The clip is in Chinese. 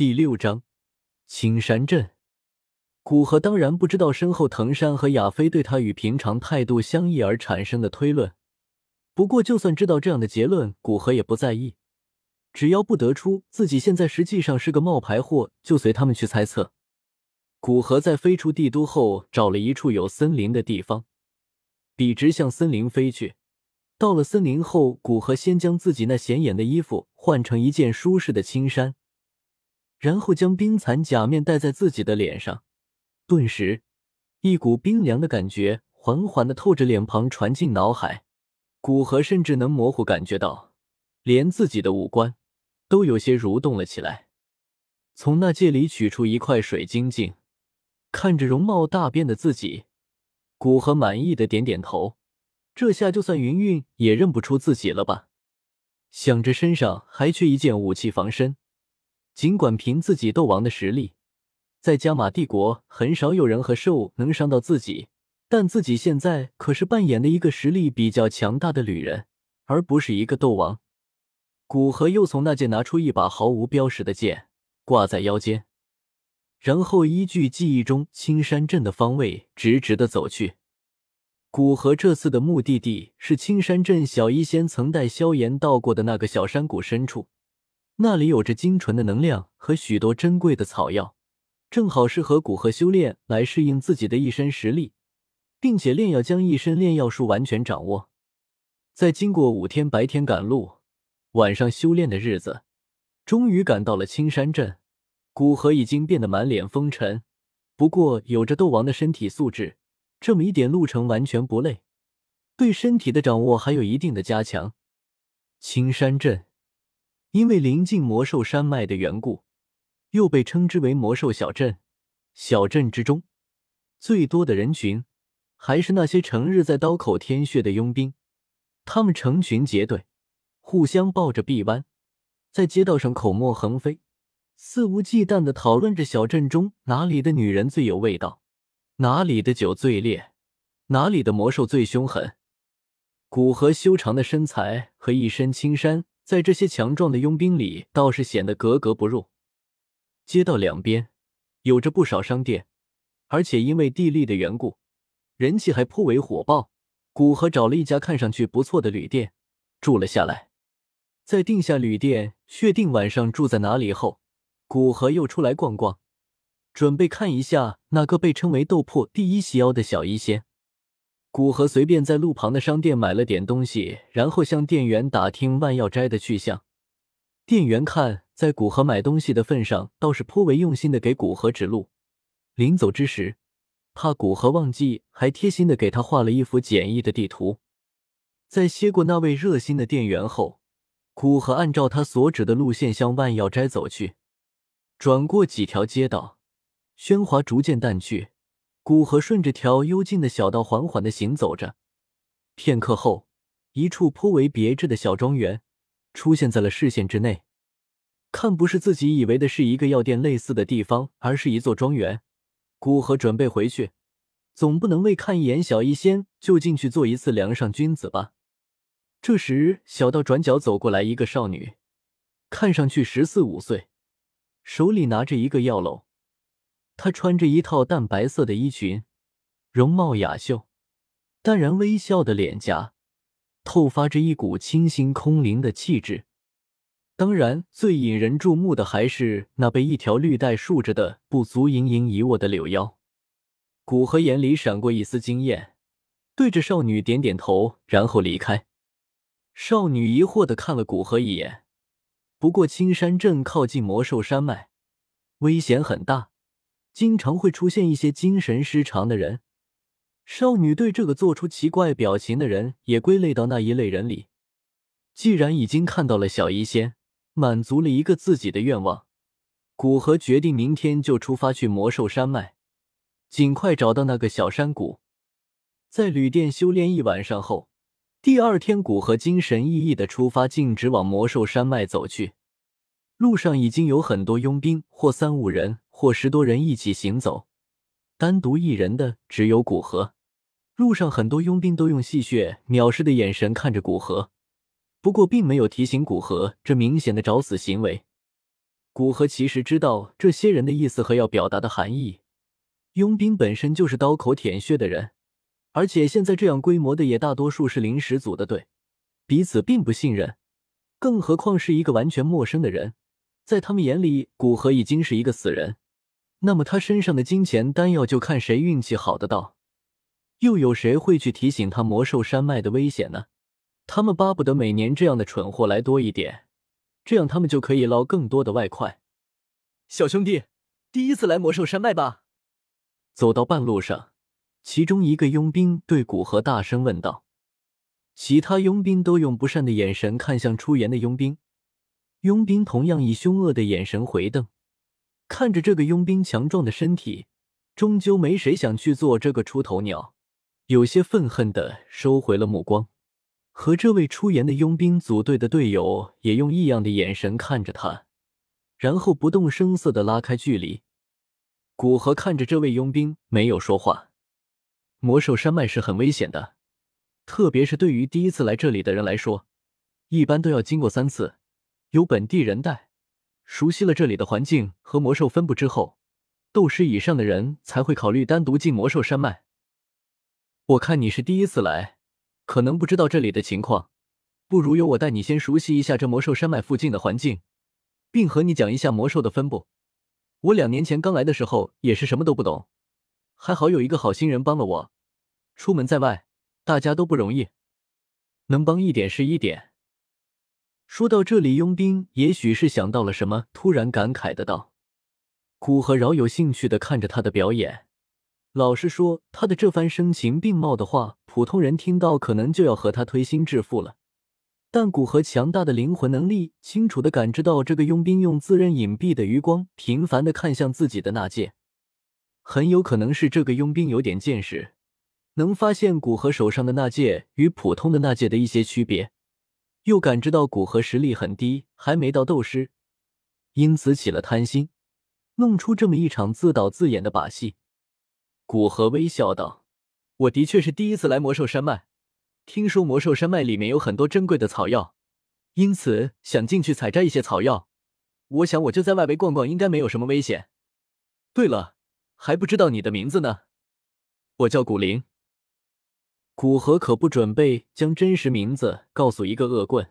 第六章，青山镇。古河当然不知道身后藤山和亚飞对他与平常态度相异而产生的推论。不过，就算知道这样的结论，古河也不在意。只要不得出自己现在实际上是个冒牌货，就随他们去猜测。古河在飞出帝都后，找了一处有森林的地方，笔直向森林飞去。到了森林后，古河先将自己那显眼的衣服换成一件舒适的青衫。然后将冰蚕假面戴在自己的脸上，顿时，一股冰凉的感觉缓缓的透着脸庞传进脑海。古河甚至能模糊感觉到，连自己的五官都有些蠕动了起来。从那戒里取出一块水晶镜，看着容貌大变的自己，古河满意的点点头。这下就算云云也认不出自己了吧？想着身上还缺一件武器防身。尽管凭自己斗王的实力，在加玛帝国很少有人和兽能伤到自己，但自己现在可是扮演的一个实力比较强大的旅人，而不是一个斗王。古河又从那件拿出一把毫无标识的剑，挂在腰间，然后依据记忆中青山镇的方位，直直的走去。古河这次的目的地是青山镇小医仙曾带萧炎到过的那个小山谷深处。那里有着精纯的能量和许多珍贵的草药，正好适合古河修炼来适应自己的一身实力，并且炼药将一身炼药术完全掌握。在经过五天白天赶路、晚上修炼的日子，终于赶到了青山镇。古河已经变得满脸风尘，不过有着斗王的身体素质，这么一点路程完全不累，对身体的掌握还有一定的加强。青山镇。因为临近魔兽山脉的缘故，又被称之为魔兽小镇。小镇之中，最多的人群还是那些成日在刀口舔血的佣兵。他们成群结队，互相抱着臂弯，在街道上口沫横飞，肆无忌惮的讨论着小镇中哪里的女人最有味道，哪里的酒最烈，哪里的魔兽最凶狠。古河修长的身材和一身青衫。在这些强壮的佣兵里，倒是显得格格不入。街道两边有着不少商店，而且因为地利的缘故，人气还颇为火爆。古河找了一家看上去不错的旅店住了下来。在定下旅店，确定晚上住在哪里后，古河又出来逛逛，准备看一下那个被称为“斗破第一细妖”的小医仙。古河随便在路旁的商店买了点东西，然后向店员打听万药斋的去向。店员看在古河买东西的份上，倒是颇为用心的给古河指路。临走之时，怕古河忘记，还贴心的给他画了一幅简易的地图。在接过那位热心的店员后，古河按照他所指的路线向万药斋走去。转过几条街道，喧哗逐渐淡去。古河顺着条幽静的小道缓缓的行走着，片刻后，一处颇为别致的小庄园出现在了视线之内。看，不是自己以为的是一个药店类似的地方，而是一座庄园。古河准备回去，总不能为看一眼小医仙就进去做一次梁上君子吧？这时，小道转角走过来一个少女，看上去十四五岁，手里拿着一个药篓。她穿着一套淡白色的衣裙，容貌雅秀，淡然微笑的脸颊，透发着一股清新空灵的气质。当然，最引人注目的还是那被一条绿带束着的不足盈盈一握的柳腰。古河眼里闪过一丝惊艳，对着少女点点头，然后离开。少女疑惑的看了古河一眼，不过青山镇靠近魔兽山脉，危险很大。经常会出现一些精神失常的人，少女对这个做出奇怪表情的人也归类到那一类人里。既然已经看到了小医仙，满足了一个自己的愿望，古河决定明天就出发去魔兽山脉，尽快找到那个小山谷。在旅店修炼一晚上后，第二天古河精神奕奕的出发，径直往魔兽山脉走去。路上已经有很多佣兵，或三五人。或十多人一起行走，单独一人的只有古河。路上很多佣兵都用戏谑、藐视的眼神看着古河，不过并没有提醒古河这明显的找死行为。古河其实知道这些人的意思和要表达的含义。佣兵本身就是刀口舔血的人，而且现在这样规模的也大多数是临时组的队，彼此并不信任，更何况是一个完全陌生的人。在他们眼里，古河已经是一个死人。那么他身上的金钱丹药就看谁运气好得到。又有谁会去提醒他魔兽山脉的危险呢？他们巴不得每年这样的蠢货来多一点，这样他们就可以捞更多的外快。小兄弟，第一次来魔兽山脉吧？走到半路上，其中一个佣兵对古河大声问道。其他佣兵都用不善的眼神看向出言的佣兵，佣兵同样以凶恶的眼神回瞪，看着这个佣兵强壮的身体，终究没谁想去做这个出头鸟。有些愤恨的收回了目光，和这位出言的佣兵组队的队友也用异样的眼神看着他，然后不动声色的拉开距离。古河看着这位佣兵，没有说话。魔兽山脉是很危险的，特别是对于第一次来这里的人来说，一般都要经过三次，有本地人带，熟悉了这里的环境和魔兽分布之后，斗师以上的人才会考虑单独进魔兽山脉。我看你是第一次来，可能不知道这里的情况，不如由我带你先熟悉一下这魔兽山脉附近的环境，并和你讲一下魔兽的分布。我两年前刚来的时候也是什么都不懂，还好有一个好心人帮了我。出门在外，大家都不容易，能帮一点是一点。说到这里，佣兵也许是想到了什么，突然感慨的道：“古河饶有兴趣的看着他的表演。”老实说，他的这番声情并茂的话，普通人听到可能就要和他推心置腹了。但古河强大的灵魂能力，清楚的感知到这个佣兵用自认隐蔽的余光频繁的看向自己的那戒，很有可能是这个佣兵有点见识，能发现古河手上的那戒与普通的那戒的一些区别，又感知到古河实力很低，还没到斗师，因此起了贪心，弄出这么一场自导自演的把戏。古河微笑道：“我的确是第一次来魔兽山脉，听说魔兽山脉里面有很多珍贵的草药，因此想进去采摘一些草药。我想我就在外围逛逛，应该没有什么危险。对了，还不知道你的名字呢？我叫古灵。”古河可不准备将真实名字告诉一个恶棍。